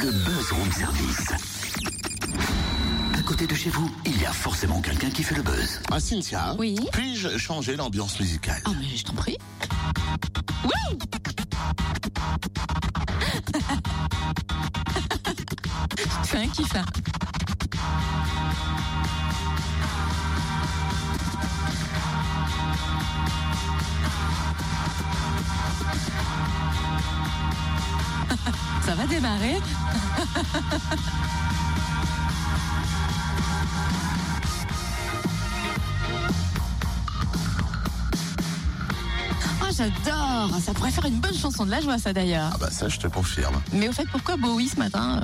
le buzz room service. À côté de chez vous, il y a forcément quelqu'un qui fait le buzz. Ah, Cynthia Oui. Puis-je changer l'ambiance musicale? Oh, mais je t'en prie. Oui Tu fais un kiff là. Ça va démarrer Oh, j'adore Ça pourrait faire une bonne chanson de la joie, ça d'ailleurs. Ah bah ça, je te confirme. Mais au fait, pourquoi Bowie ce matin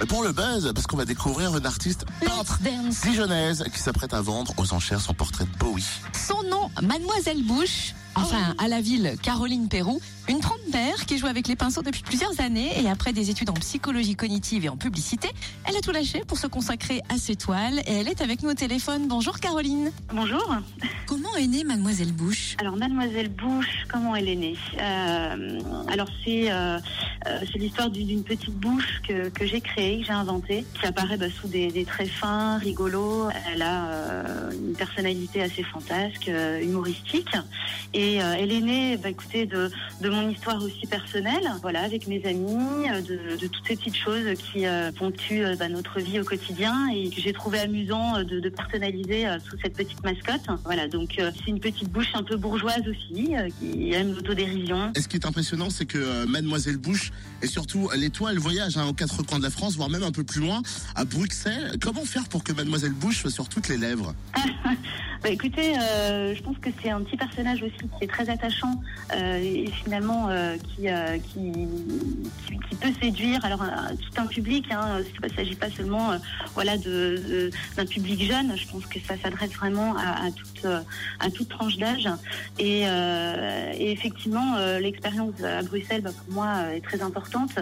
Mais pour le buzz, parce qu'on va découvrir une artiste peintre dijonnaise qui s'apprête à vendre aux enchères son portrait de Bowie. Son nom, Mademoiselle Bush. Enfin, à la ville, Caroline Pérou, une trentenaire qui joue avec les pinceaux depuis plusieurs années et après des études en psychologie cognitive et en publicité, elle a tout lâché pour se consacrer à ses toiles et elle est avec nous au téléphone. Bonjour Caroline. Bonjour. Comment est née Mademoiselle Bush Alors Mademoiselle Bush, comment elle est née? Euh, Alors c'est euh, c'est l'histoire d'une petite bouche que, que j'ai créée, que j'ai inventée, qui apparaît bah, sous des, des traits fins, rigolos. Elle a euh, une personnalité assez fantasque, euh, humoristique, et euh, elle est née, bah, écoutez, de, de mon histoire aussi personnelle, voilà, avec mes amis, euh, de, de toutes ces petites choses qui euh, ponctuent euh, bah, notre vie au quotidien et que j'ai trouvé amusant euh, de, de personnaliser euh, sous cette petite mascotte. Voilà, donc euh, c'est une petite bouche un peu bourgeoise aussi, euh, qui aime l'autodérision. Et ce qui est impressionnant, c'est que euh, Mademoiselle Bush et surtout l'étoile voyage hein, aux quatre coins de la France, voire même un peu plus loin, à Bruxelles. Comment faire pour que Mademoiselle Bush soit sur toutes les lèvres? Bah, écoutez, euh, je pense que c'est un petit personnage aussi qui est très attachant euh, et finalement euh, qui, qui peut séduire alors tout un public. Hein, il ne s'agit pas seulement euh, voilà de, d'un public jeune. Je pense que ça s'adresse vraiment à, à toute euh, à toute tranche d'âge. Et, euh, et effectivement, l'expérience à Bruxelles, bah, pour moi, est très importante.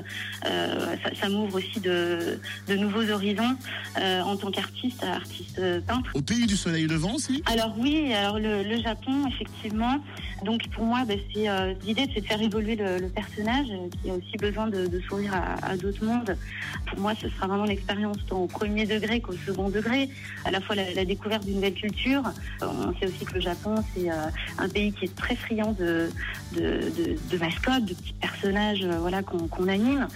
Ça, ça m'ouvre aussi de, de nouveaux horizons en tant qu'artiste, artiste peintre. Au pays du soleil levant aussi? Alors oui, alors le, le Japon, effectivement. Donc pour moi, c'est euh, l'idée, c'est de faire évoluer le, le personnage euh, qui a aussi besoin de, de s'ouvrir à, d'autres mondes. Pour moi, ce sera vraiment l'expérience tant au premier degré qu'au second degré. À la fois la, découverte d'une nouvelle culture. Euh, On sait aussi que le Japon, c'est euh, un pays qui est très friand de, de, mascottes, de petits personnages, euh, voilà, qu'on anime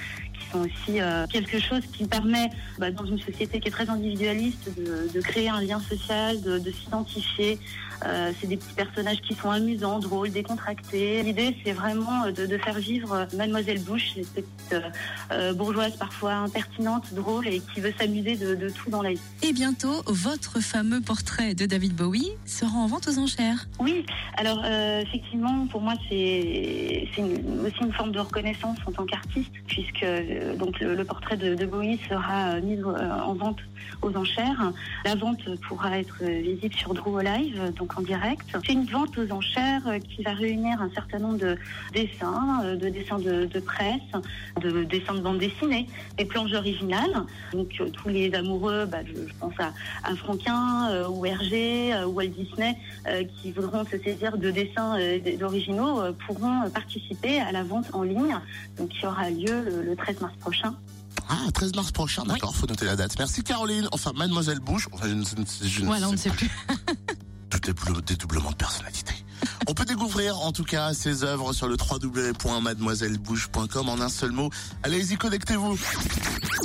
sont aussi euh, quelque chose qui permet, bah, dans une société qui est très individualiste, de, de créer un lien social, de, de s'identifier. Euh, c'est des petits personnages qui sont amusants, drôles, décontractés. L'idée, c'est vraiment euh, de, de faire vivre Mademoiselle Bush, cette petite euh, bourgeoise parfois impertinente, drôle et qui veut s'amuser de, de tout dans la vie. Et bientôt, votre fameux portrait de David Bowie sera en vente aux enchères. Oui, alors euh, effectivement, pour moi, c'est aussi une forme de reconnaissance en tant qu'artiste, puisque euh, donc le, le portrait de, de Bowie sera euh, mis euh, en vente aux enchères. La vente pourra être visible sur Drew Live, donc en direct. C'est une vente aux enchères qui va réunir un certain nombre de dessins, de dessins de, presse, de dessins de bande dessinée, des planches originales. Donc tous les amoureux, bah, je, pense à, à Franquin ou Hergé ou Walt Disney qui voudront se saisir de dessins d'originaux pourront participer à la vente en ligne, donc qui aura lieu le, le 13 mars prochain. Ah, 13 mars prochain, d'accord, faut noter la date. Merci Caroline. Enfin, Mademoiselle Bush, enfin, je ne, je ne Voilà, on ne sait plus. tout dédoublement- dédoublement de personnalité. On peut découvrir en tout cas ses œuvres sur le www.mademoisellebouche.com en un seul mot. Allez-y, connectez-vous.